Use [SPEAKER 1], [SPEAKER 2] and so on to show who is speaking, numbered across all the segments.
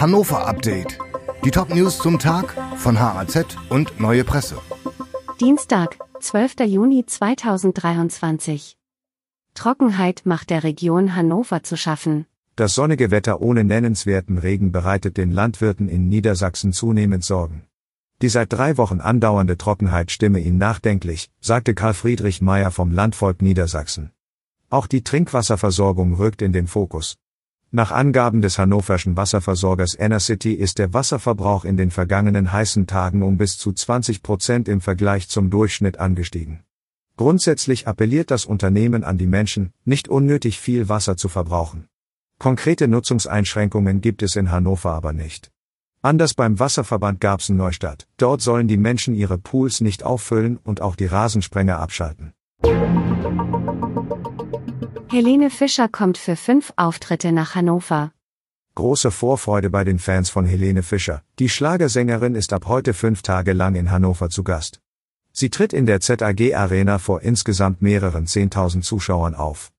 [SPEAKER 1] Hannover Update. Die Top-News zum Tag von HAZ und Neue Presse.
[SPEAKER 2] Dienstag, 12. Juni 2023. Trockenheit macht der Region Hannover zu schaffen.
[SPEAKER 3] Das sonnige Wetter ohne nennenswerten Regen bereitet den Landwirten in Niedersachsen zunehmend Sorgen. Die seit drei Wochen andauernde Trockenheit stimme ihn nachdenklich, sagte Karl Friedrich Meyer vom Landvolk Niedersachsen. Auch die Trinkwasserversorgung rückt in den Fokus. Nach Angaben des hannoverschen Wasserversorgers Enercity ist der Wasserverbrauch in den vergangenen heißen Tagen um bis zu 20 Prozent im Vergleich zum Durchschnitt angestiegen. Grundsätzlich appelliert das Unternehmen an die Menschen, nicht unnötig viel Wasser zu verbrauchen. Konkrete Nutzungseinschränkungen gibt es in Hannover aber nicht. Anders beim Wasserverband Garbsen Neustadt. Dort sollen die Menschen ihre Pools nicht auffüllen und auch die Rasensprenger abschalten.
[SPEAKER 2] Helene Fischer kommt für fünf Auftritte nach Hannover.
[SPEAKER 3] Große Vorfreude bei den Fans von Helene Fischer. Die Schlagersängerin ist ab heute fünf Tage lang in Hannover zu Gast. Sie tritt in der ZAG Arena vor insgesamt mehreren 10.000 Zuschauern auf.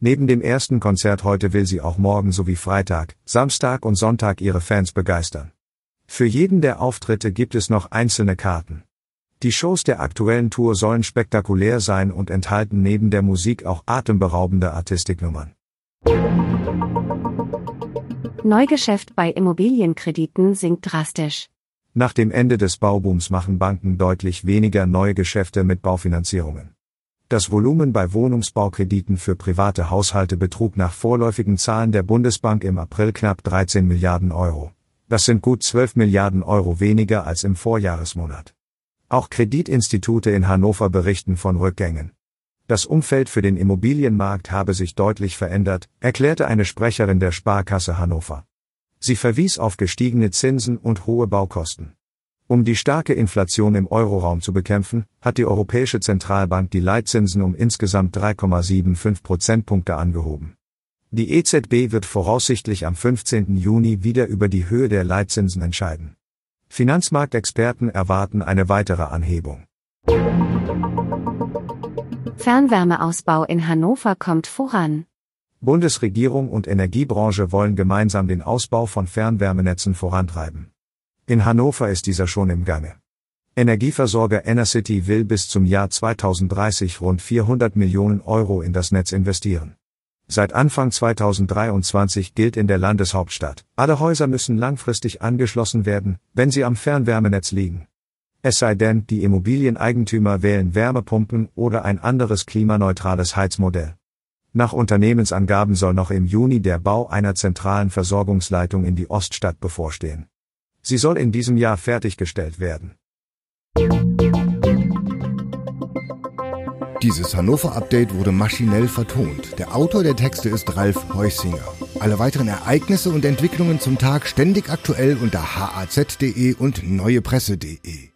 [SPEAKER 3] Neben dem ersten Konzert heute will sie auch morgen sowie Freitag, Samstag und Sonntag ihre Fans begeistern. Für jeden der Auftritte gibt es noch einzelne Karten. Die Shows der aktuellen Tour sollen spektakulär sein und enthalten neben der Musik auch atemberaubende Artistiknummern.
[SPEAKER 2] Neugeschäft bei Immobilienkrediten sinkt drastisch.
[SPEAKER 3] Nach dem Ende des Baubooms machen Banken deutlich weniger neue Geschäfte mit Baufinanzierungen. Das Volumen bei Wohnungsbaukrediten für private Haushalte betrug nach vorläufigen Zahlen der Bundesbank im April knapp 13 Milliarden Euro. Das sind gut 12 Milliarden Euro weniger als im Vorjahresmonat. Auch Kreditinstitute in Hannover berichten von Rückgängen. Das Umfeld für den Immobilienmarkt habe sich deutlich verändert, erklärte eine Sprecherin der Sparkasse Hannover. Sie verwies auf gestiegene Zinsen und hohe Baukosten. Um die starke Inflation im Euroraum zu bekämpfen, hat die Europäische Zentralbank die Leitzinsen um insgesamt 3,75 Prozentpunkte angehoben. Die EZB wird voraussichtlich am 15. Juni wieder über die Höhe der Leitzinsen entscheiden. Finanzmarktexperten erwarten eine weitere Anhebung.
[SPEAKER 2] Fernwärmeausbau in Hannover kommt voran.
[SPEAKER 3] Bundesregierung und Energiebranche wollen gemeinsam den Ausbau von Fernwärmenetzen vorantreiben. In Hannover ist dieser schon im Gange. Energieversorger Enercity will bis zum Jahr 2030 rund 400 Millionen Euro in das Netz investieren. Seit Anfang 2023 gilt in der Landeshauptstadt, alle Häuser müssen langfristig angeschlossen werden, wenn sie am Fernwärmenetz liegen. Es sei denn, die Immobilieneigentümer wählen Wärmepumpen oder ein anderes klimaneutrales Heizmodell. Nach Unternehmensangaben soll noch im Juni der Bau einer zentralen Versorgungsleitung in die Oststadt bevorstehen. Sie soll in diesem Jahr fertiggestellt werden.
[SPEAKER 1] Dieses Hannover-Update wurde maschinell vertont. Der Autor der Texte ist Ralf Heusinger. Alle weiteren Ereignisse und Entwicklungen zum Tag ständig aktuell unter haz.de und neuepresse.de.